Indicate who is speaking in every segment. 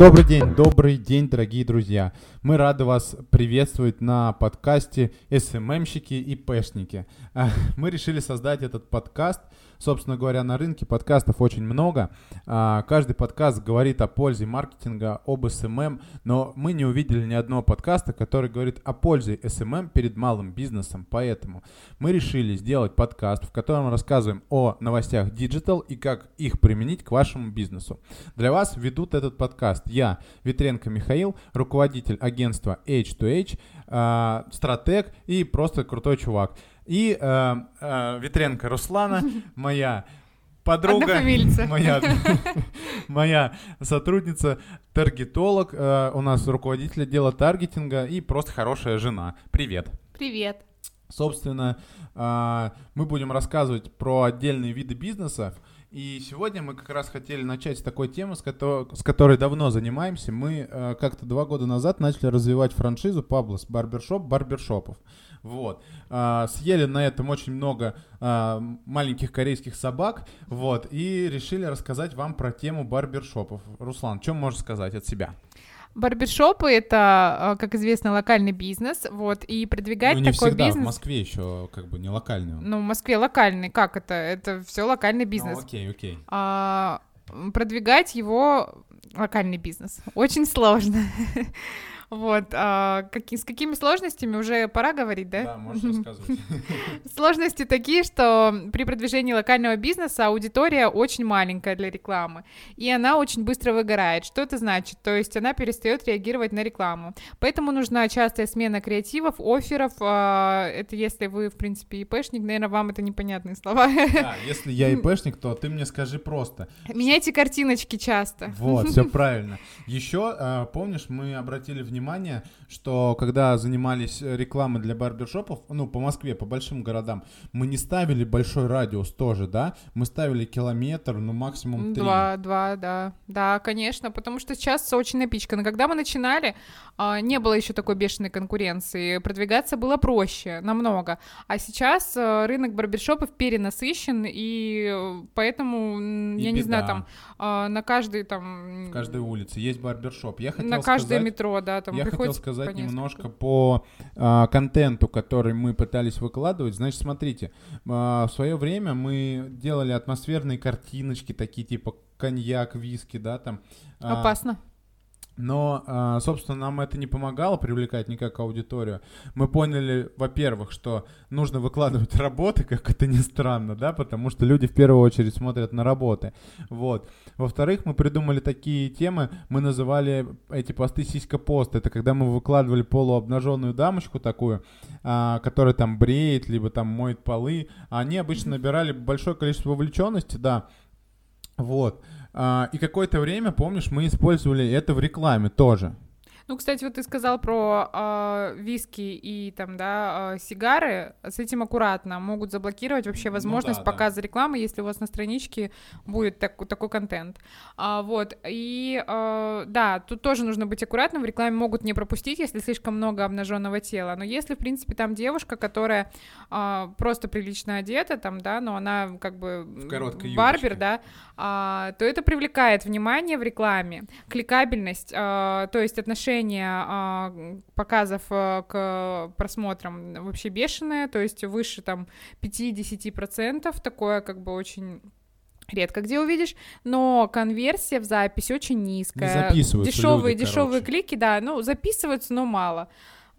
Speaker 1: Добрый день, добрый день, дорогие друзья. Мы рады вас приветствовать на подкасте СММщики и ПЭшники. А, мы решили создать этот подкаст – Собственно говоря, на рынке подкастов очень много. А, каждый подкаст говорит о пользе маркетинга, об SMM, но мы не увидели ни одного подкаста, который говорит о пользе SMM перед малым бизнесом. Поэтому мы решили сделать подкаст, в котором рассказываем о новостях Digital и как их применить к вашему бизнесу. Для вас ведут этот подкаст я, Ветренко Михаил, руководитель агентства H2H, а, стратег и просто крутой чувак. И э, э, Ветренко Руслана, моя подруга, моя, моя сотрудница, таргетолог, э, у нас руководитель отдела таргетинга и просто хорошая жена. Привет.
Speaker 2: Привет.
Speaker 1: Собственно, э, мы будем рассказывать про отдельные виды бизнесов. И сегодня мы как раз хотели начать с такой темы, с, которой, с которой давно занимаемся. Мы э, как-то два года назад начали развивать франшизу Паблос Барбершоп барбершопов. Вот. А, съели на этом очень много а, маленьких корейских собак, вот, и решили рассказать вам про тему барбершопов. Руслан, что можешь сказать от себя?
Speaker 2: Барбершопы это, а, как известно, локальный бизнес, вот, и продвигать ну, не такой
Speaker 1: всегда,
Speaker 2: бизнес.
Speaker 1: В Москве еще как бы не локальный.
Speaker 2: Ну, в Москве локальный, как это? Это все локальный бизнес. Ну,
Speaker 1: окей, окей.
Speaker 2: А, продвигать его локальный бизнес очень сложно. Вот, а, как, с какими сложностями уже пора говорить, да?
Speaker 1: Да, можешь рассказывать.
Speaker 2: Сложности такие, что при продвижении локального бизнеса аудитория очень маленькая для рекламы, и она очень быстро выгорает. Что это значит? То есть она перестает реагировать на рекламу. Поэтому нужна частая смена креативов, офферов. А, это если вы, в принципе, ИПшник, наверное, вам это непонятные слова.
Speaker 1: Да, если я ИПшник, то ты мне скажи просто.
Speaker 2: Меняйте картиночки часто.
Speaker 1: Вот, все правильно. Еще, а, помнишь, мы обратили внимание внимание, что когда занимались рекламой для барбершопов, ну, по Москве, по большим городам, мы не ставили большой радиус тоже, да? Мы ставили километр, ну, максимум три.
Speaker 2: Два, два, да. Да, конечно, потому что сейчас очень напичкано. Когда мы начинали, а, не было еще такой бешеной конкуренции, продвигаться было проще, намного. А сейчас э, рынок барбершопов перенасыщен, и э, поэтому, и я беда. не знаю, там на каждой там...
Speaker 1: В каждой улице есть барбершоп. Я хотел
Speaker 2: на каждое
Speaker 1: сказать...
Speaker 2: метро, да, там
Speaker 1: я хотел сказать по немножко по а, контенту, который мы пытались выкладывать. Значит, смотрите, а, в свое время мы делали атмосферные картиночки, такие типа коньяк, виски, да, там.
Speaker 2: А, Опасно.
Speaker 1: Но, а, собственно, нам это не помогало привлекать никак аудиторию. Мы поняли, во-первых, что нужно выкладывать работы, как это ни странно, да, потому что люди в первую очередь смотрят на работы. Вот. Во-вторых, мы придумали такие темы, мы называли эти посты сиська-пост. Это когда мы выкладывали полуобнаженную дамочку такую, а, которая там бреет, либо там моет полы. Они обычно набирали большое количество вовлеченности, да. Вот. А, и какое-то время, помнишь, мы использовали это в рекламе тоже.
Speaker 2: Ну, кстати, вот ты сказал про э, виски и там, да, э, сигары. С этим аккуратно. Могут заблокировать вообще ну возможность ну, да, показа да. рекламы, если у вас на страничке будет так, такой контент. А, вот. И э, да, тут тоже нужно быть аккуратным. В рекламе могут не пропустить, если слишком много обнаженного тела. Но если, в принципе, там девушка, которая э, просто прилично одета, там, да, но она как бы барбер, да, э, то это привлекает внимание в рекламе. Кликабельность, э, то есть отношение отношение а, показов а, к просмотрам вообще бешеное, то есть выше там 5-10%, такое как бы очень редко где увидишь, но конверсия в запись очень низкая.
Speaker 1: Не
Speaker 2: дешевые,
Speaker 1: люди,
Speaker 2: дешевые клики, да, ну записываются, но мало.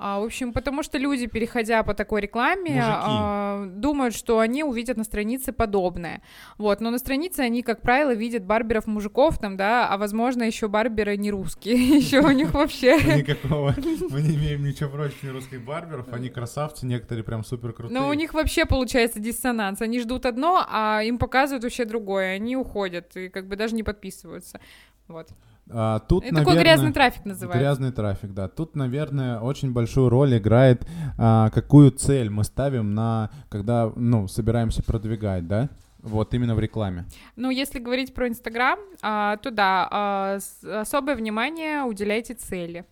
Speaker 2: А, в общем, потому что люди, переходя по такой рекламе, а, думают, что они увидят на странице подобное. Вот, но на странице они, как правило, видят барберов мужиков там, да, а возможно еще барберы не русские, еще у них вообще...
Speaker 1: Никакого, мы не имеем ничего против русских барберов, они красавцы, некоторые прям супер крутые.
Speaker 2: Но у них вообще получается диссонанс, они ждут одно, а им показывают вообще другое, они уходят и как бы даже не подписываются, вот.
Speaker 1: А, тут,
Speaker 2: Это наверное, такой грязный трафик называется.
Speaker 1: Грязный трафик, да. Тут, наверное, очень большую роль играет, а, какую цель мы ставим на, когда, ну, собираемся продвигать, да? Вот именно в рекламе.
Speaker 2: Ну, если говорить про Инстаграм, а, то да, а, особое внимание уделяйте цели.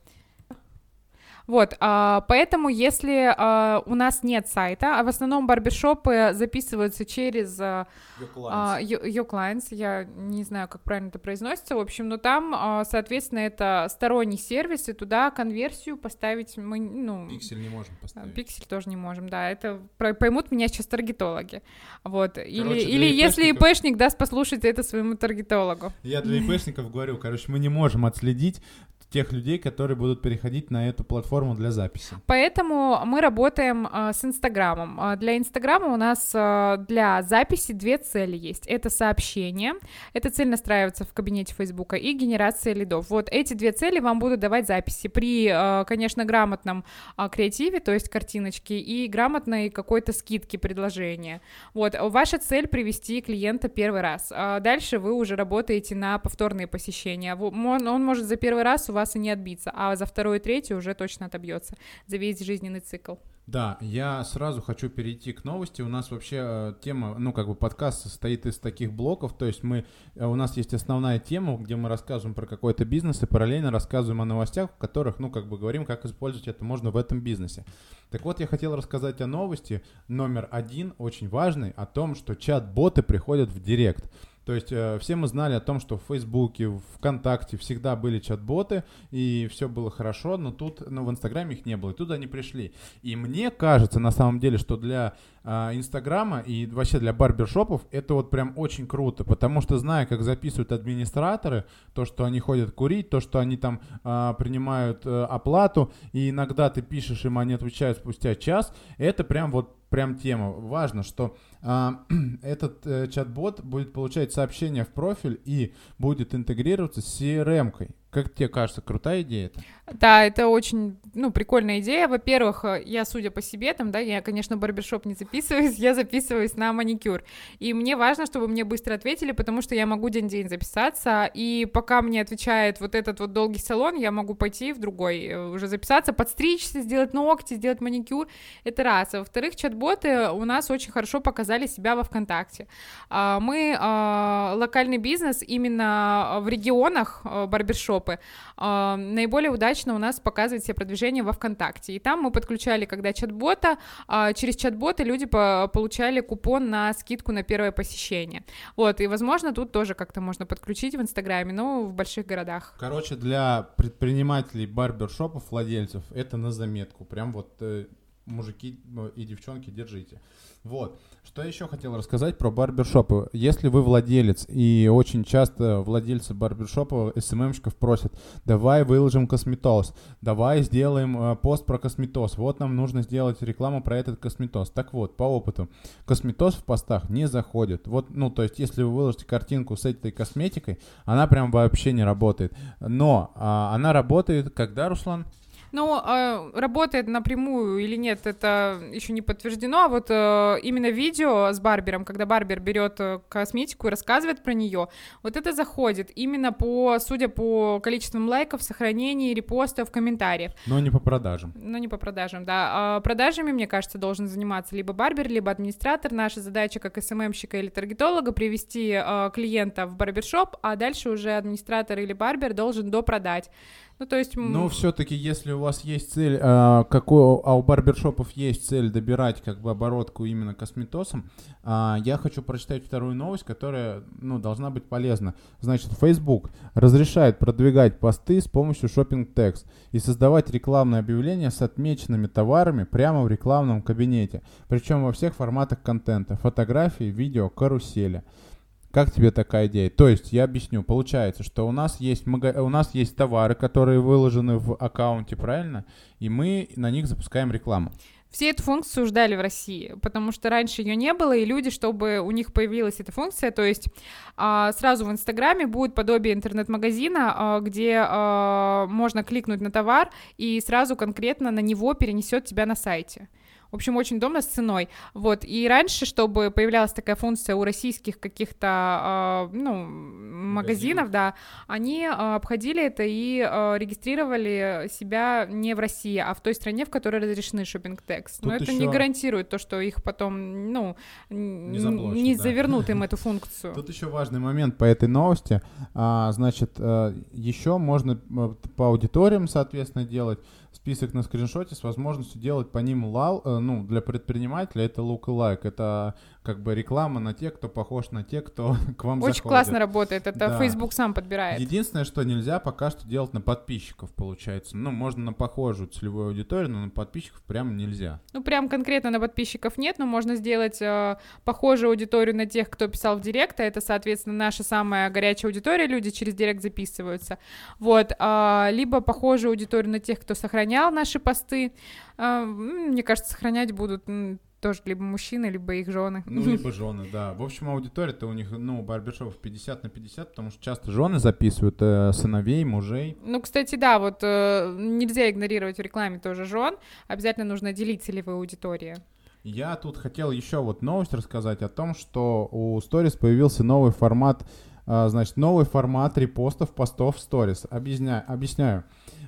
Speaker 2: Вот, а, поэтому если а, у нас нет сайта, а в основном барбершопы записываются через а, Your Clients, я не знаю, как правильно это произносится, в общем, но там, а, соответственно, это сторонний сервис, и туда конверсию поставить мы, ну...
Speaker 1: Пиксель не можем поставить.
Speaker 2: Пиксель тоже не можем, да, это поймут меня сейчас таргетологи, вот, короче, или, или если ИПшник даст послушать это своему таргетологу.
Speaker 1: Я для ИПшников говорю, короче, мы не можем отследить тех людей, которые будут переходить на эту платформу для записи.
Speaker 2: Поэтому мы работаем э, с Инстаграмом. А, для Инстаграма у нас э, для записи две цели есть. Это сообщение, эта цель настраивается в кабинете Фейсбука, и генерация лидов. Вот эти две цели вам будут давать записи при, э, конечно, грамотном э, креативе, то есть картиночки, и грамотной какой-то скидки предложения. Вот, ваша цель привести клиента первый раз. Дальше вы уже работаете на повторные посещения. Он, он может за первый раз у вас и не отбиться, а за второй и третий уже точно отобьется за весь жизненный цикл.
Speaker 1: Да, я сразу хочу перейти к новости. У нас вообще э, тема, ну, как бы подкаст состоит из таких блоков, то есть мы, э, у нас есть основная тема, где мы рассказываем про какой-то бизнес и параллельно рассказываем о новостях, в которых, ну, как бы говорим, как использовать это можно в этом бизнесе. Так вот, я хотел рассказать о новости номер один, очень важный, о том, что чат-боты приходят в Директ. То есть э, все мы знали о том, что в Фейсбуке, в ВКонтакте всегда были чат-боты, и все было хорошо, но тут, ну, в Инстаграме их не было, и туда они пришли. И мне кажется, на самом деле, что для э, Инстаграма и вообще для барбершопов это вот прям очень круто, потому что зная, как записывают администраторы, то, что они ходят курить, то, что они там э, принимают э, оплату, и иногда ты пишешь им, они отвечают спустя час, это прям вот прям тема. Важно, что этот э, чат-бот будет получать сообщения в профиль и будет интегрироваться с CRM-кой. Как тебе кажется, крутая идея это?
Speaker 2: Да, это очень, ну, прикольная идея. Во-первых, э, я, судя по себе, там, да, я, конечно, барбершоп не записываюсь, я записываюсь на маникюр. И мне важно, чтобы мне быстро ответили, потому что я могу день-день записаться, и пока мне отвечает вот этот вот долгий салон, я могу пойти в другой, э, уже записаться, подстричься, сделать ногти, сделать маникюр. Это раз. А во-вторых, чат-боты у нас очень хорошо показали себя во ВКонтакте. А, мы а, локальный бизнес именно в регионах барбершоп Европы, э, наиболее удачно у нас показывает себе продвижение во ВКонтакте. И там мы подключали, когда чат-бота, через чат-боты люди по получали купон на скидку на первое посещение. Вот, и, возможно, тут тоже как-то можно подключить в Инстаграме, но в больших городах.
Speaker 1: Короче, для предпринимателей барбершопов, владельцев, это на заметку. Прям вот э, мужики ну, и девчонки, держите. Вот. Что еще хотел рассказать про барбершопы. Если вы владелец, и очень часто владельцы барбершопа, СММщиков просят, давай выложим косметоз, давай сделаем э, пост про косметоз, вот нам нужно сделать рекламу про этот косметоз. Так вот, по опыту, косметоз в постах не заходит. Вот, ну, то есть, если вы выложите картинку с этой косметикой, она прям вообще не работает. Но а, она работает, когда, Руслан?
Speaker 2: Ну, э, работает напрямую или нет, это еще не подтверждено. А вот э, именно видео с Барбером, когда Барбер берет э, косметику и рассказывает про нее, вот это заходит именно по, судя по количеству лайков, сохранений, репостов, комментариев.
Speaker 1: Но не по продажам.
Speaker 2: Но не по продажам, да. А продажами, мне кажется, должен заниматься либо Барбер, либо администратор. Наша задача как СММщика или таргетолога привести э, клиента в барбершоп, а дальше уже администратор или Барбер должен допродать. Ну, то есть...
Speaker 1: Но все-таки, если у вас есть цель, а, какой, а у барбершопов есть цель добирать как бы оборотку именно косметосом, а, я хочу прочитать вторую новость, которая, ну, должна быть полезна. Значит, Facebook разрешает продвигать посты с помощью шопинг текст и создавать рекламные объявления с отмеченными товарами прямо в рекламном кабинете, причем во всех форматах контента, фотографии, видео, карусели. Как тебе такая идея? То есть, я объясню, получается, что у нас есть, мага... у нас есть товары, которые выложены в аккаунте, правильно? И мы на них запускаем рекламу.
Speaker 2: Все эту функцию ждали в России, потому что раньше ее не было, и люди, чтобы у них появилась эта функция, то есть а, сразу в Инстаграме будет подобие интернет-магазина, а, где а, можно кликнуть на товар и сразу конкретно на него перенесет тебя на сайте. В общем, очень удобно с ценой. Вот. И раньше, чтобы появлялась такая функция у российских каких-то, э, ну, магазинов, да, они э, обходили это и э, регистрировали себя не в России, а в той стране, в которой разрешены шопинг текст. Но это еще... не гарантирует то, что их потом, ну, не, не да. завернут им эту функцию.
Speaker 1: Тут еще важный момент по этой новости. А, значит, еще можно по аудиториям, соответственно, делать. Список на скриншоте с возможностью делать по ним лал, э, ну, для предпринимателя это like, это как бы реклама на тех, кто похож на тех, кто к вам
Speaker 2: Очень
Speaker 1: заходит.
Speaker 2: классно работает, это
Speaker 1: Да.
Speaker 2: Facebook сам подбирает.
Speaker 1: Единственное, что нельзя пока что делать на подписчиков, получается. Ну, можно на похожую целевую аудиторию, но на подписчиков прям нельзя.
Speaker 2: Ну, прям конкретно на подписчиков нет, но можно сделать э, похожую аудиторию на тех, кто писал в директ, а это, соответственно, наша самая горячая аудитория, люди через директ записываются. Вот, а, либо похожую аудиторию на тех, кто сохранял наши посты. А, мне кажется, сохранять будут тоже либо мужчины, либо их жены.
Speaker 1: Ну, либо жены, да. В общем, аудитория-то у них, ну, у барбершопов 50 на 50, потому что часто жены записывают э, сыновей, мужей.
Speaker 2: Ну, кстати, да, вот э, нельзя игнорировать в рекламе тоже жен, обязательно нужно делить целевую аудиторию.
Speaker 1: Я тут хотел еще вот новость рассказать о том, что у Stories появился новый формат, значит, новый формат репостов постов в Stories. Объясняю, объясняю.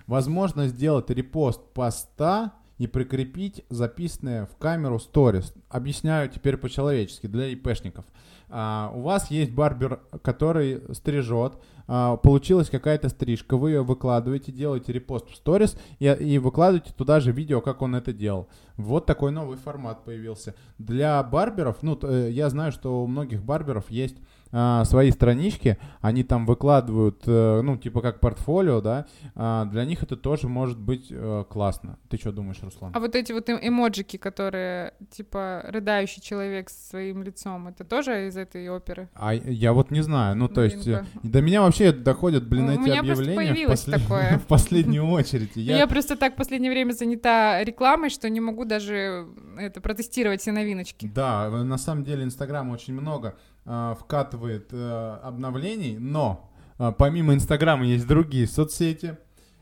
Speaker 1: Возможно сделать репост поста и прикрепить записанное в камеру Stories. Объясняю теперь по-человечески для ИПшников. А, у вас есть барбер, который стрижет, а, получилась какая-то стрижка, вы ее выкладываете, делаете репост в сторис и, и выкладываете туда же видео, как он это делал. Вот такой новый формат появился. Для барберов, ну, э, я знаю, что у многих барберов есть а, свои странички, они там выкладывают, э, ну, типа как портфолио, да, а, для них это тоже может быть э, классно. Ты что думаешь, Руслан?
Speaker 2: А вот эти вот эм- эмоджики, которые, типа, рыдающий человек с своим лицом, это тоже из этой оперы?
Speaker 1: А я вот не знаю, ну, то есть, э,
Speaker 2: Блин,
Speaker 1: до меня вообще доходят, блин,
Speaker 2: У
Speaker 1: эти объявления в, послед-
Speaker 2: такое.
Speaker 1: в последнюю очередь.
Speaker 2: Ну, Я... просто так в последнее время занята рекламой, что не могу даже это протестировать все новиночки.
Speaker 1: Да, э, на самом деле Инстаграм очень много вкатывает э, обновлений, но а, помимо Инстаграма есть другие соцсети.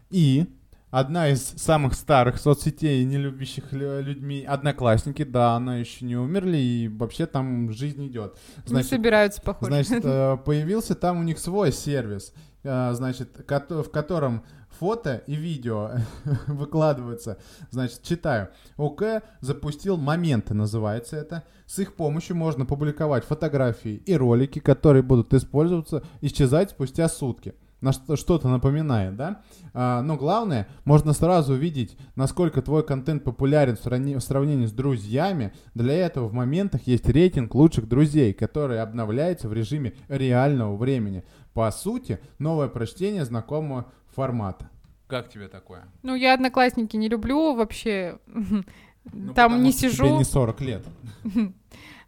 Speaker 1: И одна из самых старых соцсетей, не любящих лю- людьми, Одноклассники, да, она еще не умерли, и вообще там жизнь идет.
Speaker 2: не собираются, похоже.
Speaker 1: Значит, э, появился там у них свой сервис, э, значит, в котором фото и видео выкладываются. Значит, читаю. ОК запустил «Моменты» называется это. С их помощью можно публиковать фотографии и ролики, которые будут использоваться, исчезать спустя сутки. На что- что-то напоминает, да? А, но главное, можно сразу увидеть, насколько твой контент популярен в, сравни- в сравнении с друзьями. Для этого в моментах есть рейтинг лучших друзей, который обновляется в режиме реального времени. По сути, новое прочтение знакомого формата. Как тебе такое?
Speaker 2: Ну, я одноклассники не люблю вообще.
Speaker 1: Ну,
Speaker 2: Там не
Speaker 1: что Тебе
Speaker 2: сижу.
Speaker 1: не 40 лет.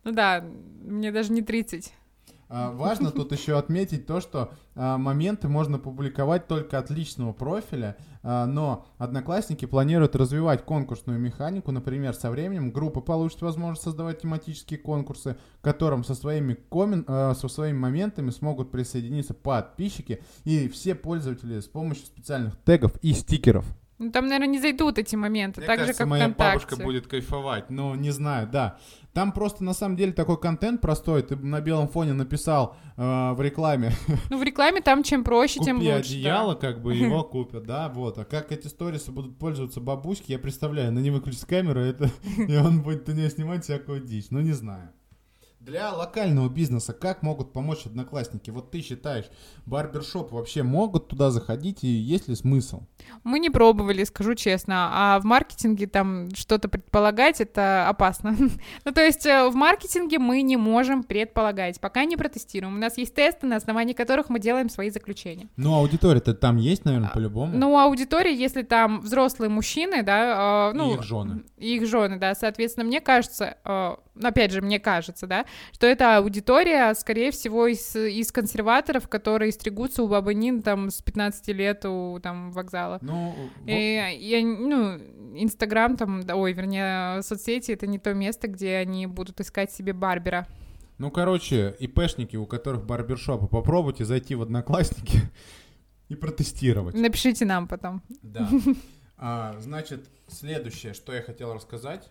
Speaker 2: Ну да, мне даже не 30.
Speaker 1: А, важно тут еще отметить то, что а, моменты можно публиковать только от личного профиля, а, но одноклассники планируют развивать конкурсную механику. Например, со временем группа получит возможность создавать тематические конкурсы, к которым со своими, а, со своими моментами смогут присоединиться подписчики и все пользователи с помощью специальных тегов и стикеров.
Speaker 2: Ну, там, наверное, не зайдут эти моменты,
Speaker 1: Мне
Speaker 2: так
Speaker 1: кажется,
Speaker 2: же, как
Speaker 1: моя
Speaker 2: ВКонтакте.
Speaker 1: бабушка будет кайфовать. Ну, не знаю, да. Там просто на самом деле такой контент простой. Ты на белом фоне написал э, в рекламе
Speaker 2: Ну, в рекламе там чем проще, тем
Speaker 1: Купи
Speaker 2: лучше. да.
Speaker 1: одеяло, как бы его купят, да, вот. А как эти сторисы будут пользоваться бабушки, я представляю, на не выключить камеру, это, и он будет на нее снимать всякую дичь, ну не знаю. Для локального бизнеса как могут помочь одноклассники? Вот ты считаешь, барбершоп вообще могут туда заходить и есть ли смысл?
Speaker 2: Мы не пробовали, скажу честно. А в маркетинге там что-то предполагать это опасно. ну, то есть э, в маркетинге мы не можем предполагать, пока не протестируем. У нас есть тесты, на основании которых мы делаем свои заключения.
Speaker 1: Ну, аудитория-то там есть, наверное, по-любому.
Speaker 2: Ну, аудитория, если там взрослые мужчины, да, э, ну,
Speaker 1: И их жены.
Speaker 2: и их жены, да, соответственно, мне кажется, э, опять же, мне кажется, да, что это аудитория, скорее всего, из, из консерваторов, которые стригутся у бабы Нин там с 15 лет у там вокзала.
Speaker 1: Ну,
Speaker 2: И, я, ну, Инстаграм там, да, ой, вернее, соцсети — это не то место, где они будут искать себе барбера.
Speaker 1: ну, короче, ИПшники, у которых барбершопы, попробуйте зайти в Одноклассники и протестировать.
Speaker 2: Напишите нам потом.
Speaker 1: Да. А, значит, следующее, что я хотел рассказать.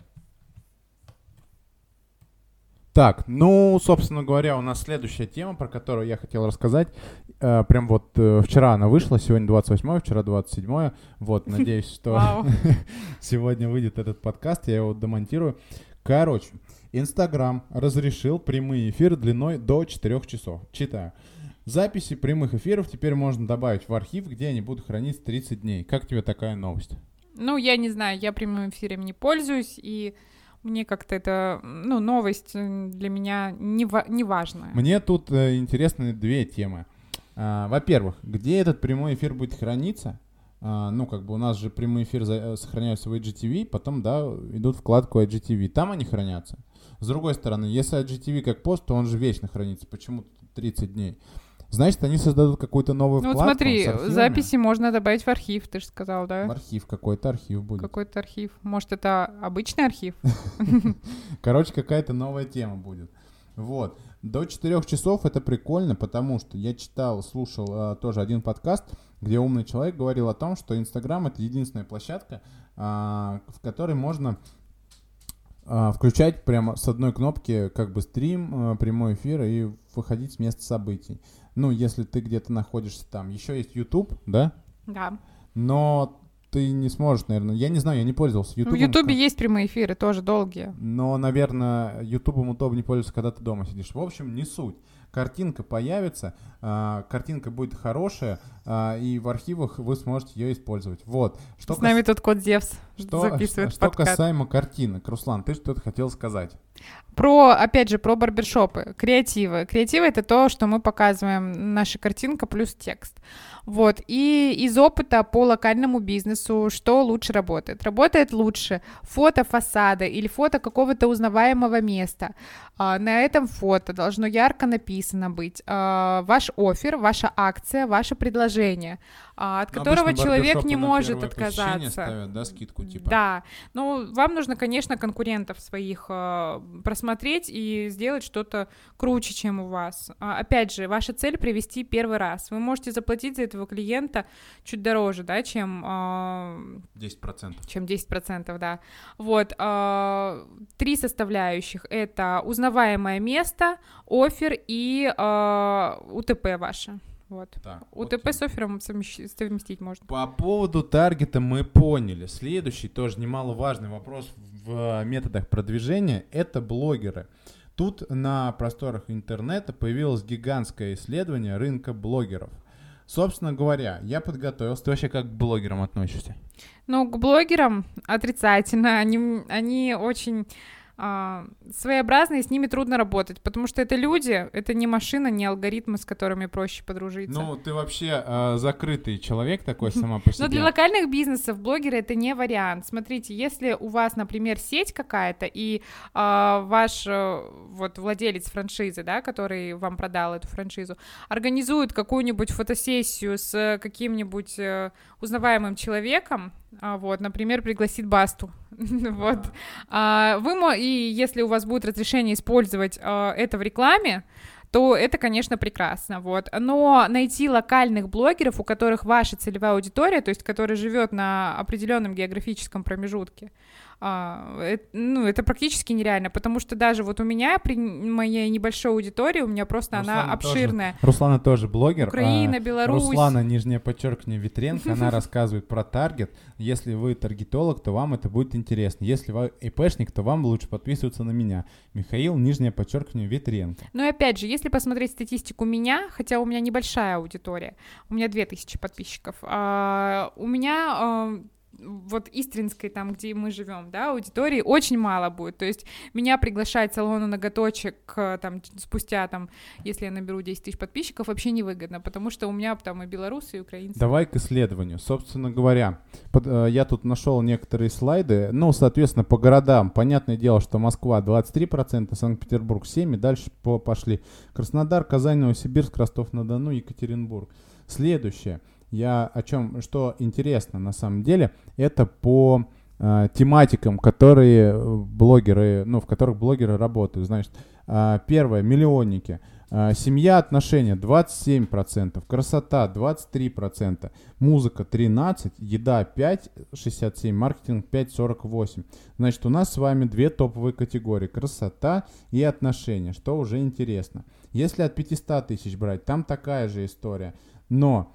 Speaker 1: Так, ну, собственно говоря, у нас следующая тема, про которую я хотел рассказать. Э, прям вот э, вчера она вышла, сегодня 28 вчера 27 Вот, надеюсь, что сегодня выйдет этот подкаст, я его демонтирую. Короче, Инстаграм разрешил прямые эфиры длиной до 4 часов. Читаю. Записи прямых эфиров теперь можно добавить в архив, где они будут храниться 30 дней. Как тебе такая новость?
Speaker 2: Ну, я не знаю, я прямым эфиром не пользуюсь, и мне как-то это, ну, новость для меня не, ва- не важная.
Speaker 1: Мне тут э, интересны две темы. А, во-первых, где этот прямой эфир будет храниться? А, ну, как бы у нас же прямой эфир за, э, сохраняются в IGTV, потом, да, идут вкладку IGTV, там они хранятся. С другой стороны, если IGTV как пост, то он же вечно хранится, почему 30 дней? Значит, они создадут какую-то новую
Speaker 2: ну,
Speaker 1: вкладку.
Speaker 2: вот смотри, записи можно добавить в архив, ты же сказал, да?
Speaker 1: В архив, какой-то архив будет.
Speaker 2: Какой-то архив. Может, это обычный архив?
Speaker 1: Короче, какая-то новая тема будет. Вот. До 4 часов это прикольно, потому что я читал, слушал э, тоже один подкаст, где умный человек говорил о том, что Инстаграм это единственная площадка, э, в которой можно включать прямо с одной кнопки как бы стрим, э, прямой эфир и выходить с места событий ну, если ты где-то находишься там. Еще есть YouTube, да?
Speaker 2: Да.
Speaker 1: Но ты не сможешь, наверное. Я не знаю, я не пользовался
Speaker 2: YouTube. В YouTube есть прямые эфиры, тоже долгие.
Speaker 1: Но, наверное, YouTube удобнее пользоваться, когда ты дома сидишь. В общем, не суть картинка появится, э, картинка будет хорошая, э, и в архивах вы сможете ее использовать. Вот.
Speaker 2: Что С кас... нами тут код Зевс
Speaker 1: что,
Speaker 2: записывает
Speaker 1: Что, что касаемо картинок, Руслан, ты что-то хотел сказать?
Speaker 2: Про, опять же, про барбершопы, креативы. Креативы — это то, что мы показываем, наша картинка плюс текст. Вот, и из опыта по локальному бизнесу, что лучше работает? Работает лучше фото фасада или фото какого-то узнаваемого места. А, на этом фото должно ярко написано быть а, ваш офер, ваша акция, ваше предложение. А, от которого человек не может отказаться.
Speaker 1: Ставят, да, скидку типа.
Speaker 2: Да, ну вам нужно, конечно, конкурентов своих просмотреть и сделать что-то круче, чем у вас. Опять же, ваша цель привести первый раз. Вы можете заплатить за этого клиента чуть дороже, да, чем э,
Speaker 1: 10%.
Speaker 2: Чем 10%, да. Вот три составляющих: это узнаваемое место, офер и э, УТП ваше. Вот. Так, УТП окей. с оффером совместить можно.
Speaker 1: По поводу таргета мы поняли. Следующий тоже немаловажный вопрос в методах продвижения — это блогеры. Тут на просторах интернета появилось гигантское исследование рынка блогеров. Собственно говоря, я подготовился. Ты вообще как к блогерам относишься?
Speaker 2: Ну, к блогерам отрицательно. Они, они очень своеобразные, с ними трудно работать, потому что это люди, это не машина, не алгоритмы, с которыми проще подружиться.
Speaker 1: Ну, ты вообще э, закрытый человек такой сама по себе.
Speaker 2: Но для локальных бизнесов блогеры это не вариант. Смотрите, если у вас, например, сеть какая-то, и э, ваш э, вот владелец франшизы, да, который вам продал эту франшизу, организует какую-нибудь фотосессию с каким-нибудь э, узнаваемым человеком, а, вот, например, пригласит Басту. вот. А, вы, и если у вас будет разрешение использовать а, это в рекламе, то это, конечно, прекрасно, вот. Но найти локальных блогеров, у которых ваша целевая аудитория, то есть которая живет на определенном географическом промежутке, а, это, ну, это практически нереально, потому что даже вот у меня при моей небольшой аудитории, у меня просто Руслана она обширная.
Speaker 1: Тоже, Руслана тоже блогер.
Speaker 2: Украина, а, Беларусь.
Speaker 1: Руслана, нижнее подчеркивание, Витренко, она рассказывает про таргет. Если вы таргетолог, то вам это будет интересно. Если вы ИПшник, то вам лучше подписываться на меня. Михаил, нижнее подчеркивание, Витренко.
Speaker 2: Ну и опять же, если посмотреть статистику меня, хотя у меня небольшая аудитория, у меня 2000 подписчиков, а, у меня а, вот Истринской, там, где мы живем, да, аудитории очень мало будет. То есть меня приглашать салону ноготочек там спустя, там, если я наберу 10 тысяч подписчиков, вообще невыгодно, потому что у меня там и белорусы, и украинцы.
Speaker 1: Давай к исследованию. Собственно говоря, под, э, я тут нашел некоторые слайды. Ну, соответственно, по городам. Понятное дело, что Москва 23%, Санкт-Петербург 7%, и дальше по, пошли Краснодар, Казань, Новосибирск, Ростов-на-Дону, Екатеринбург. Следующее я о чем, что интересно на самом деле, это по э, тематикам, которые блогеры, ну, в которых блогеры работают. Значит, э, первое, миллионники. Э, семья, отношения 27%, красота 23%, музыка 13%, еда 5, 67%, маркетинг 5, 48%. Значит, у нас с вами две топовые категории, красота и отношения, что уже интересно. Если от 500 тысяч брать, там такая же история. Но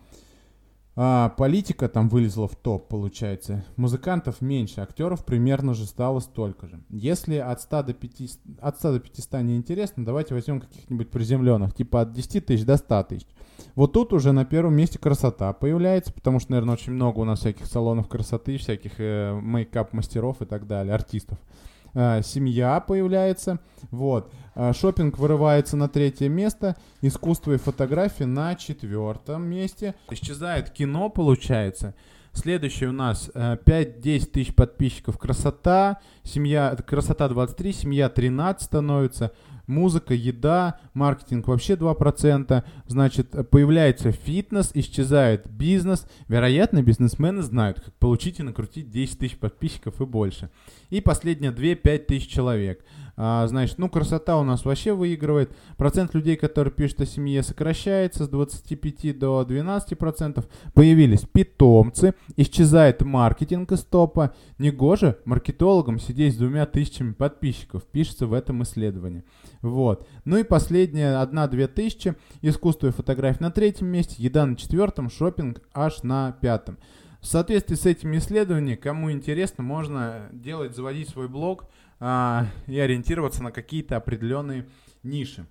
Speaker 1: А, политика там вылезла в топ, получается. Музыкантов меньше, актеров примерно же стало столько же. Если от 100 до 500, от 100 до 500 не интересно, давайте возьмем каких-нибудь приземленных, типа от 10 тысяч до 100 тысяч. Вот тут уже на первом месте красота появляется, потому что, наверное, очень много у нас всяких салонов красоты, всяких э, мейкап-мастеров и так далее, артистов. Э, семья появляется, вот. Э, шопинг вырывается на третье место, искусство и фотографии на четвертом месте. Исчезает кино, получается. Следующий у нас 5-10 э, тысяч подписчиков красота, семья, красота 23, семья 13 становится, музыка, еда, маркетинг вообще 2%, значит, появляется фитнес, исчезает бизнес. Вероятно, бизнесмены знают, как получить и накрутить 10 тысяч подписчиков и больше. И последние 2-5 тысяч человек. А, значит, ну, красота у нас вообще выигрывает. Процент людей, которые пишут о семье, сокращается с 25 до 12%. Появились питомцы, исчезает маркетинг из топа. Негоже маркетологам сидеть с двумя тысячами подписчиков, пишется в этом исследовании. Вот. Ну и последнее, одна-две тысячи. Искусство и фотография на третьем месте, еда на четвертом, шопинг аж на пятом. В соответствии с этими исследованиями, кому интересно, можно делать, заводить свой блог а, и ориентироваться на какие-то определенные ниши.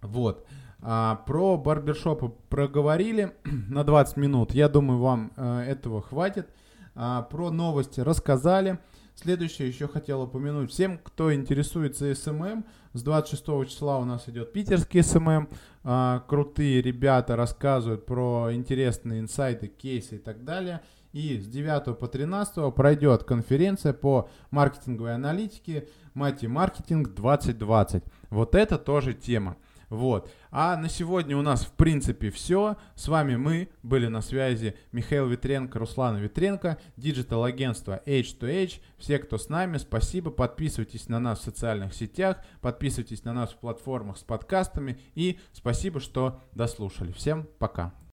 Speaker 1: Вот. А, про барбершопы проговорили на 20 минут. Я думаю, вам а, этого хватит. А, про новости рассказали. Следующее еще хотел упомянуть всем, кто интересуется SMM. С 26 числа у нас идет питерский SMM. А, крутые ребята рассказывают про интересные инсайты, кейсы и так далее. И с 9 по 13 пройдет конференция по маркетинговой аналитике Матемаркетинг 2020. Вот это тоже тема. Вот. А на сегодня у нас в принципе все. С вами мы были на связи Михаил Витренко, Руслан Витренко, диджитал-агентство H2H. Все, кто с нами, спасибо. Подписывайтесь на нас в социальных сетях, подписывайтесь на нас в платформах с подкастами. И спасибо, что дослушали. Всем пока.